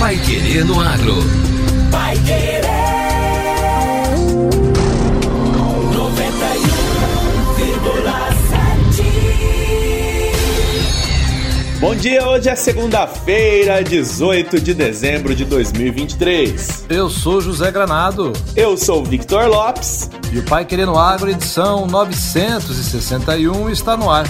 Pai Querer no Agro. Pai Querer. 91,7. Bom dia, hoje é segunda-feira, 18 de dezembro de 2023. Eu sou José Granado. Eu sou Victor Lopes. E o Pai Querendo Agro, edição 961, está no ar.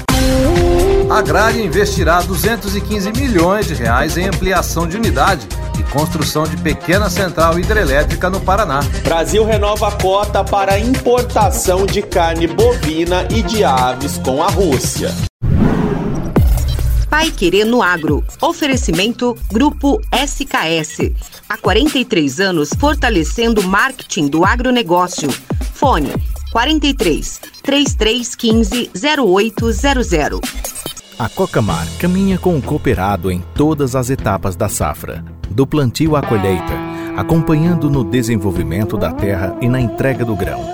Agrária investirá 215 milhões de reais em ampliação de unidade e construção de pequena central hidrelétrica no Paraná. Brasil renova a cota para importação de carne bovina e de aves com a Rússia. Pai Querer no Agro. Oferecimento Grupo SKS. Há 43 anos fortalecendo o marketing do agronegócio. Fone 43 3315 0800. A Cocamar caminha com o cooperado em todas as etapas da safra, do plantio à colheita, acompanhando no desenvolvimento da terra e na entrega do grão.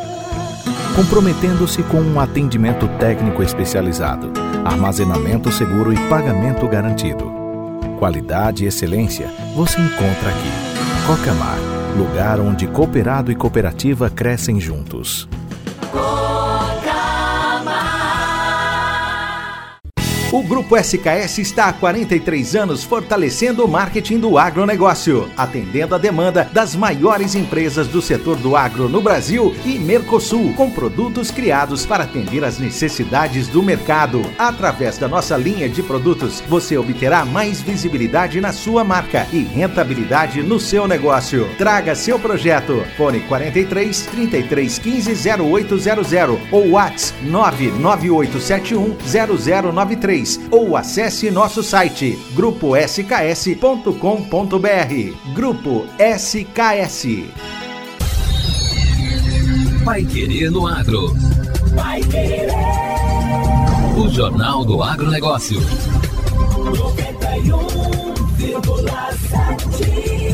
Comprometendo-se com um atendimento técnico especializado, armazenamento seguro e pagamento garantido. Qualidade e excelência você encontra aqui. Cocamar, lugar onde cooperado e cooperativa crescem juntos. O Grupo SKS está há 43 anos fortalecendo o marketing do agronegócio, atendendo a demanda das maiores empresas do setor do agro no Brasil e Mercosul, com produtos criados para atender às necessidades do mercado. Através da nossa linha de produtos, você obterá mais visibilidade na sua marca e rentabilidade no seu negócio. Traga seu projeto. Fone 43 33 15 0800 ou WhatsApp 99871 0093 ou acesse nosso site gruposks.com.br. Grupo SKS. Pai Querer no Agro. Pai Querer. O Jornal do Agronegócio. 91,7.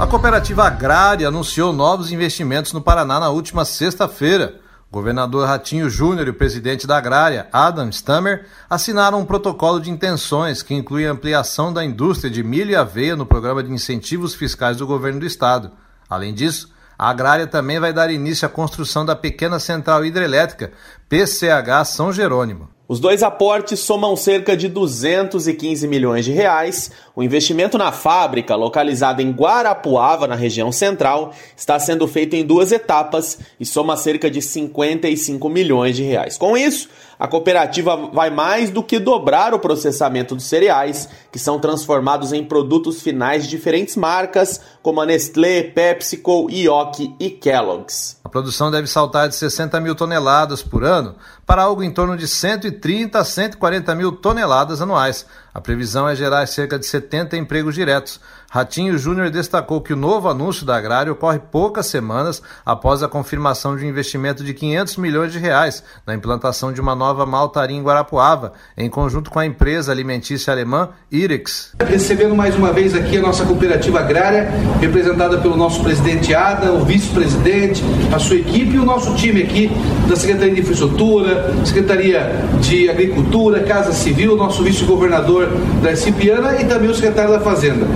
A cooperativa agrária anunciou novos investimentos no Paraná na última sexta-feira. Governador Ratinho Júnior e o presidente da Agrária, Adam Stammer, assinaram um protocolo de intenções que inclui a ampliação da indústria de milho e aveia no programa de incentivos fiscais do governo do estado. Além disso, a Agrária também vai dar início à construção da pequena central hidrelétrica PCH São Jerônimo. Os dois aportes somam cerca de 215 milhões de reais. O investimento na fábrica, localizada em Guarapuava, na região central, está sendo feito em duas etapas e soma cerca de 55 milhões de reais. Com isso, a cooperativa vai mais do que dobrar o processamento dos cereais, que são transformados em produtos finais de diferentes marcas, como a Nestlé, PepsiCo, Yoki e Kellogg's. A produção deve saltar de 60 mil toneladas por ano para algo em torno de 130 a 140 mil toneladas anuais. A previsão é gerar cerca de 70 empregos diretos. Ratinho Júnior destacou que o novo anúncio da Agrária ocorre poucas semanas após a confirmação de um investimento de 500 milhões de reais na implantação de uma nova maltaria em Guarapuava, em conjunto com a empresa alimentícia alemã Irex. Recebendo mais uma vez aqui a nossa cooperativa agrária, representada pelo nosso presidente Ada, o vice-presidente, a sua equipe e o nosso time aqui da Secretaria de Infraestrutura, Secretaria de Agricultura, Casa Civil, nosso vice-governador da Cipiana e também o secretário da Fazenda.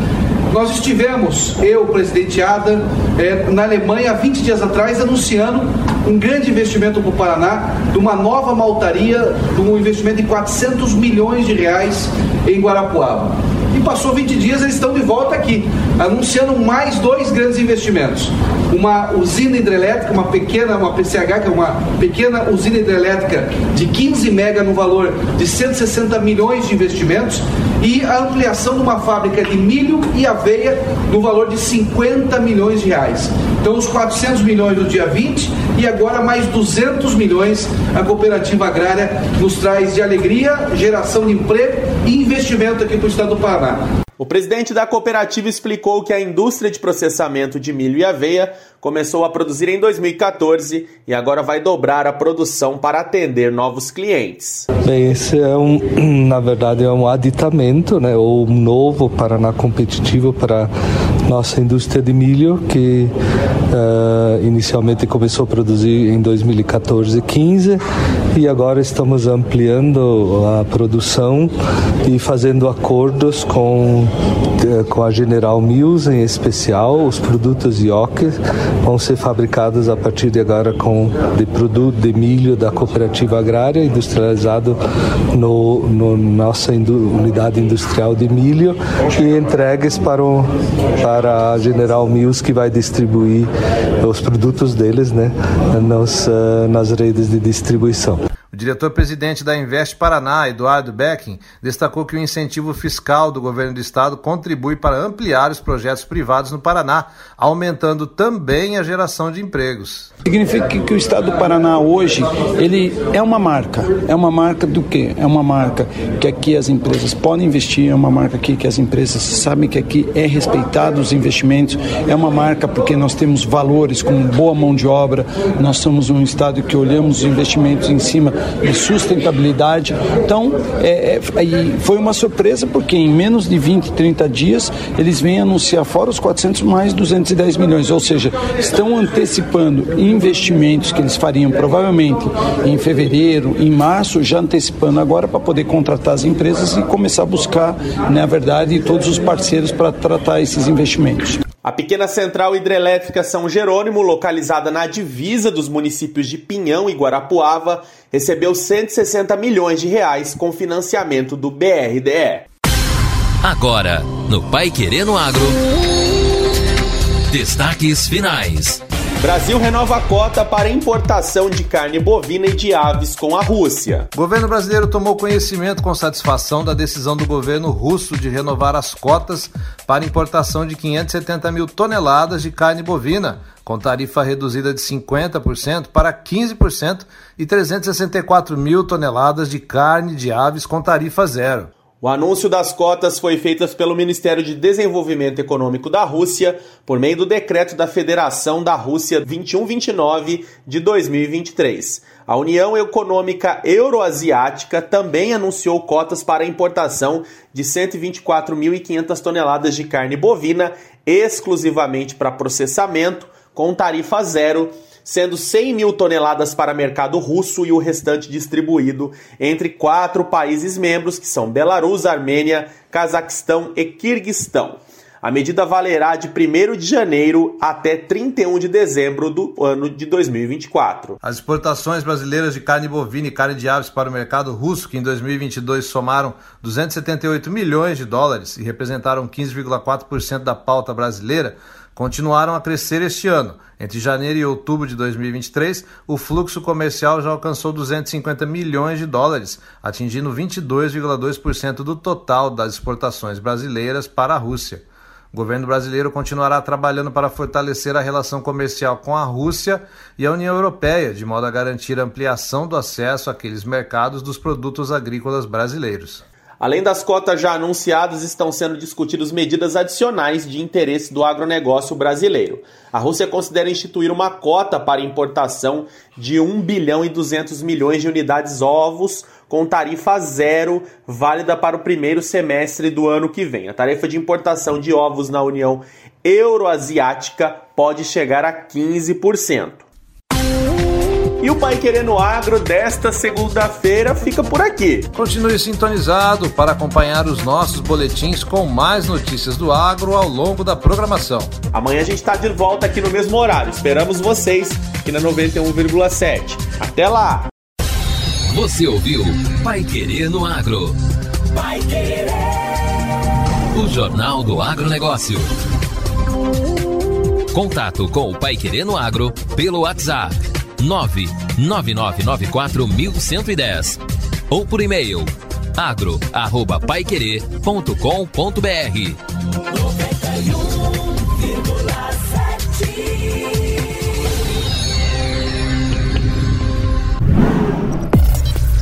Nós estivemos, eu, o presidente Ada, é, na Alemanha há 20 dias atrás, anunciando um grande investimento para o Paraná, de uma nova maltaria, de um investimento de 400 milhões de reais em Guarapuava. Passou 20 dias, eles estão de volta aqui, anunciando mais dois grandes investimentos. Uma usina hidrelétrica, uma pequena, uma PCH, que é uma pequena usina hidrelétrica de 15 mega no valor de 160 milhões de investimentos, e a ampliação de uma fábrica de milho e aveia no valor de 50 milhões de reais. Então, os 400 milhões do dia 20 e agora mais 200 milhões a cooperativa agrária nos traz de alegria, geração de emprego e investimento aqui para o estado do Paraná. O presidente da cooperativa explicou que a indústria de processamento de milho e aveia começou a produzir em 2014 e agora vai dobrar a produção para atender novos clientes. Bem, esse é um, na verdade, é um aditamento, né, ou um novo Paraná competitivo para nossa indústria de milho, que uh, inicialmente começou a produzir em 2014 e 15 e agora estamos ampliando a produção e fazendo acordos com, eh, com a General Mills em especial. Os produtos Yoke vão ser fabricados a partir de agora com de produto de milho da cooperativa agrária industrializado no, no nossa unidade industrial de milho e entregues para, o, para a General Mills que vai distribuir os produtos deles né, nas, eh, nas redes de distribuição. O diretor-presidente da Invest Paraná, Eduardo Becking, destacou que o incentivo fiscal do governo do estado contribui para ampliar os projetos privados no Paraná, aumentando também a geração de empregos. Significa que o estado do Paraná hoje, ele é uma marca. É uma marca do quê? É uma marca que aqui as empresas podem investir, é uma marca aqui que as empresas sabem que aqui é respeitado os investimentos, é uma marca porque nós temos valores como boa mão de obra, nós somos um estado que olhamos os investimentos em cima de sustentabilidade. Então, é, é, foi uma surpresa porque em menos de 20, 30 dias eles vêm anunciar fora os 400 mais 210 milhões, ou seja, estão antecipando investimentos que eles fariam provavelmente em fevereiro, em março, já antecipando agora para poder contratar as empresas e começar a buscar, na verdade, todos os parceiros para tratar esses investimentos. A pequena central hidrelétrica São Jerônimo, localizada na divisa dos municípios de Pinhão e Guarapuava, recebeu 160 milhões de reais com financiamento do BRDE. Agora, no Pai Querendo Agro, destaques finais. Brasil renova a cota para importação de carne bovina e de aves com a Rússia. O governo brasileiro tomou conhecimento com satisfação da decisão do governo russo de renovar as cotas para importação de 570 mil toneladas de carne bovina, com tarifa reduzida de 50% para 15% e 364 mil toneladas de carne de aves com tarifa zero. O anúncio das cotas foi feito pelo Ministério de Desenvolvimento Econômico da Rússia por meio do decreto da Federação da Rússia 2129 de 2023. A União Econômica Euroasiática também anunciou cotas para a importação de 124.500 toneladas de carne bovina exclusivamente para processamento com tarifa zero sendo 100 mil toneladas para mercado russo e o restante distribuído entre quatro países membros, que são Belarus, Armênia, Cazaquistão e Quirguistão. A medida valerá de 1 de janeiro até 31 de dezembro do ano de 2024. As exportações brasileiras de carne bovina e carne de aves para o mercado russo, que em 2022 somaram 278 milhões de dólares e representaram 15,4% da pauta brasileira, continuaram a crescer este ano. Entre janeiro e outubro de 2023, o fluxo comercial já alcançou 250 milhões de dólares, atingindo 22,2% do total das exportações brasileiras para a Rússia. O governo brasileiro continuará trabalhando para fortalecer a relação comercial com a Rússia e a União Europeia, de modo a garantir a ampliação do acesso àqueles mercados dos produtos agrícolas brasileiros. Além das cotas já anunciadas, estão sendo discutidas medidas adicionais de interesse do agronegócio brasileiro. A Rússia considera instituir uma cota para importação de 1 bilhão e 200 milhões de unidades ovos com tarifa zero, válida para o primeiro semestre do ano que vem. A tarifa de importação de ovos na União Euroasiática pode chegar a 15%. E o Pai Querendo Agro desta segunda-feira fica por aqui. Continue sintonizado para acompanhar os nossos boletins com mais notícias do agro ao longo da programação. Amanhã a gente está de volta aqui no mesmo horário. Esperamos vocês aqui na 91,7. Até lá! Você ouviu Pai Querer no Agro. Pai Querer. O Jornal do Agronegócio. Contato com o Pai Querer no Agro pelo WhatsApp 999941110 ou por e-mail agro@paiquerer.com.br.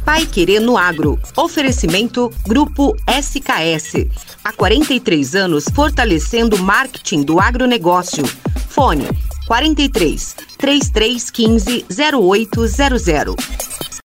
Pai Querer no Agro. Oferecimento Grupo SKS. Há 43 anos fortalecendo o marketing do agronegócio. Fone 43 3315 0800.